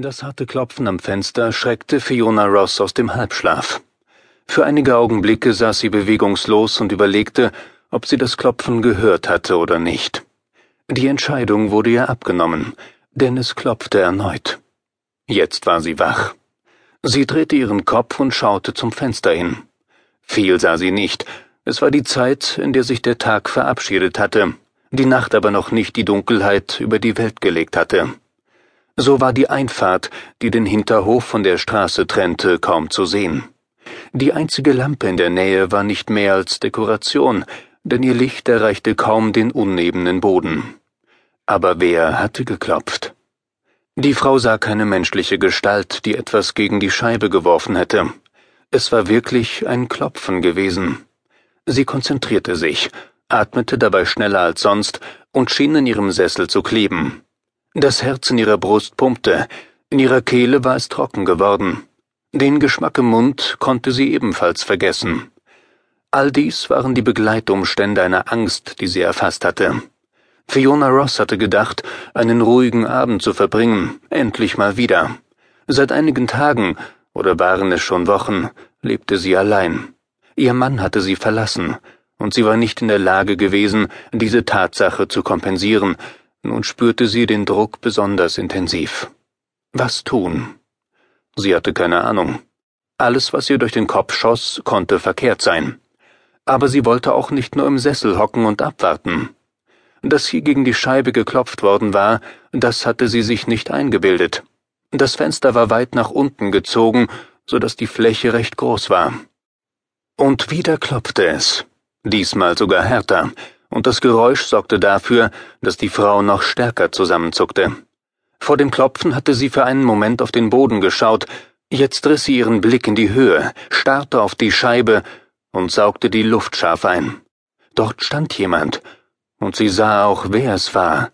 Das harte Klopfen am Fenster schreckte Fiona Ross aus dem Halbschlaf. Für einige Augenblicke saß sie bewegungslos und überlegte, ob sie das Klopfen gehört hatte oder nicht. Die Entscheidung wurde ihr abgenommen, denn es klopfte erneut. Jetzt war sie wach. Sie drehte ihren Kopf und schaute zum Fenster hin. Viel sah sie nicht. Es war die Zeit, in der sich der Tag verabschiedet hatte, die Nacht aber noch nicht die Dunkelheit über die Welt gelegt hatte. So war die Einfahrt, die den Hinterhof von der Straße trennte, kaum zu sehen. Die einzige Lampe in der Nähe war nicht mehr als Dekoration, denn ihr Licht erreichte kaum den unebenen Boden. Aber wer hatte geklopft? Die Frau sah keine menschliche Gestalt, die etwas gegen die Scheibe geworfen hätte. Es war wirklich ein Klopfen gewesen. Sie konzentrierte sich, atmete dabei schneller als sonst und schien in ihrem Sessel zu kleben. Das Herz in ihrer Brust pumpte, in ihrer Kehle war es trocken geworden. Den Geschmack im Mund konnte sie ebenfalls vergessen. All dies waren die Begleitumstände einer Angst, die sie erfasst hatte. Fiona Ross hatte gedacht, einen ruhigen Abend zu verbringen, endlich mal wieder. Seit einigen Tagen, oder waren es schon Wochen, lebte sie allein. Ihr Mann hatte sie verlassen, und sie war nicht in der Lage gewesen, diese Tatsache zu kompensieren, nun spürte sie den Druck besonders intensiv. Was tun? Sie hatte keine Ahnung. Alles, was ihr durch den Kopf schoss, konnte verkehrt sein. Aber sie wollte auch nicht nur im Sessel hocken und abwarten. Dass hier gegen die Scheibe geklopft worden war, das hatte sie sich nicht eingebildet. Das Fenster war weit nach unten gezogen, so dass die Fläche recht groß war. Und wieder klopfte es, diesmal sogar härter, und das Geräusch sorgte dafür, dass die Frau noch stärker zusammenzuckte. Vor dem Klopfen hatte sie für einen Moment auf den Boden geschaut, jetzt riss sie ihren Blick in die Höhe, starrte auf die Scheibe und saugte die Luft scharf ein. Dort stand jemand, und sie sah auch, wer es war.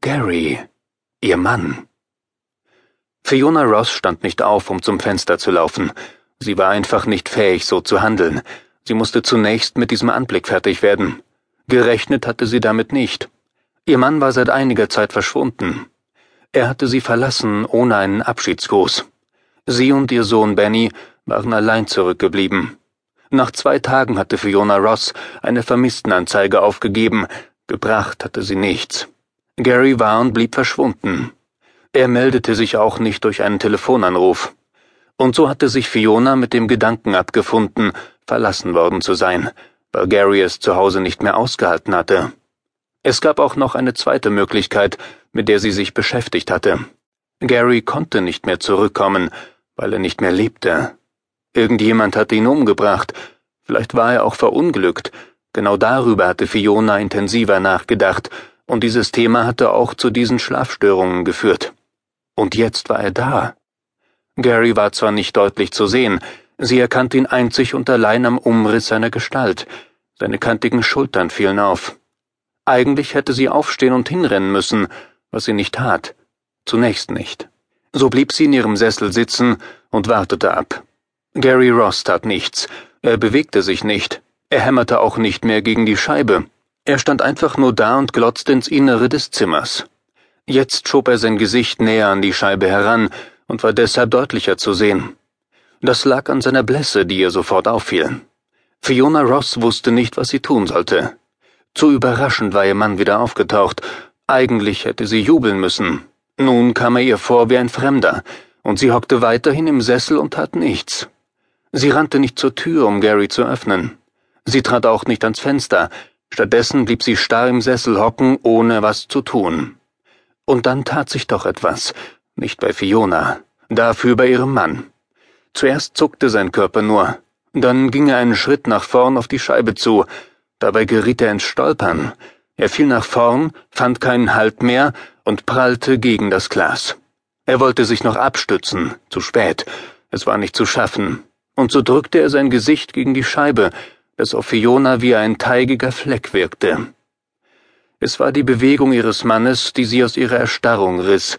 Gary, ihr Mann. Fiona Ross stand nicht auf, um zum Fenster zu laufen. Sie war einfach nicht fähig, so zu handeln. Sie musste zunächst mit diesem Anblick fertig werden. Gerechnet hatte sie damit nicht. Ihr Mann war seit einiger Zeit verschwunden. Er hatte sie verlassen ohne einen Abschiedsgruß. Sie und ihr Sohn Benny waren allein zurückgeblieben. Nach zwei Tagen hatte Fiona Ross eine Vermisstenanzeige aufgegeben, gebracht hatte sie nichts. Gary war und blieb verschwunden. Er meldete sich auch nicht durch einen Telefonanruf. Und so hatte sich Fiona mit dem Gedanken abgefunden, verlassen worden zu sein, es zu Hause nicht mehr ausgehalten hatte. Es gab auch noch eine zweite Möglichkeit, mit der sie sich beschäftigt hatte. Gary konnte nicht mehr zurückkommen, weil er nicht mehr lebte. Irgendjemand hatte ihn umgebracht, vielleicht war er auch verunglückt, genau darüber hatte Fiona intensiver nachgedacht, und dieses Thema hatte auch zu diesen Schlafstörungen geführt. Und jetzt war er da. Gary war zwar nicht deutlich zu sehen, Sie erkannte ihn einzig und allein am Umriss seiner Gestalt. Seine kantigen Schultern fielen auf. Eigentlich hätte sie aufstehen und hinrennen müssen, was sie nicht tat. Zunächst nicht. So blieb sie in ihrem Sessel sitzen und wartete ab. Gary Ross tat nichts. Er bewegte sich nicht. Er hämmerte auch nicht mehr gegen die Scheibe. Er stand einfach nur da und glotzte ins Innere des Zimmers. Jetzt schob er sein Gesicht näher an die Scheibe heran und war deshalb deutlicher zu sehen. Das lag an seiner Blässe, die ihr sofort auffiel. Fiona Ross wusste nicht, was sie tun sollte. Zu überraschend war ihr Mann wieder aufgetaucht. Eigentlich hätte sie jubeln müssen. Nun kam er ihr vor wie ein Fremder, und sie hockte weiterhin im Sessel und tat nichts. Sie rannte nicht zur Tür, um Gary zu öffnen. Sie trat auch nicht ans Fenster, stattdessen blieb sie starr im Sessel hocken, ohne was zu tun. Und dann tat sich doch etwas, nicht bei Fiona, dafür bei ihrem Mann. Zuerst zuckte sein Körper nur, dann ging er einen Schritt nach vorn auf die Scheibe zu, dabei geriet er ins Stolpern. Er fiel nach vorn, fand keinen Halt mehr und prallte gegen das Glas. Er wollte sich noch abstützen, zu spät, es war nicht zu schaffen, und so drückte er sein Gesicht gegen die Scheibe, das auf Fiona wie ein teigiger Fleck wirkte. Es war die Bewegung ihres Mannes, die sie aus ihrer Erstarrung riss.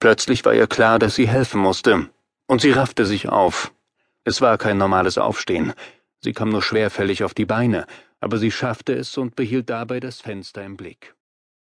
Plötzlich war ihr klar, dass sie helfen musste. Und sie raffte sich auf. Es war kein normales Aufstehen. Sie kam nur schwerfällig auf die Beine, aber sie schaffte es und behielt dabei das Fenster im Blick.